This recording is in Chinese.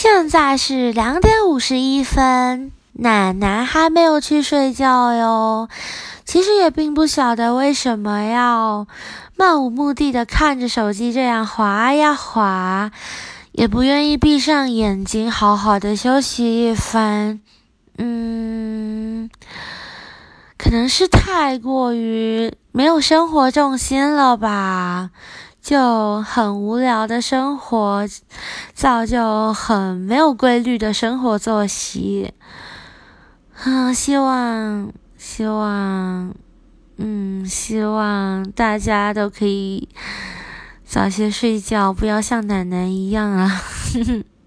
现在是两点五十一分，奶奶还没有去睡觉哟。其实也并不晓得为什么要漫无目的的看着手机这样滑呀滑，也不愿意闭上眼睛好好的休息一番。嗯，可能是太过于没有生活重心了吧。就很无聊的生活，造就很没有规律的生活作息。啊，希望，希望，嗯，希望大家都可以早些睡觉，不要像奶奶一样啊。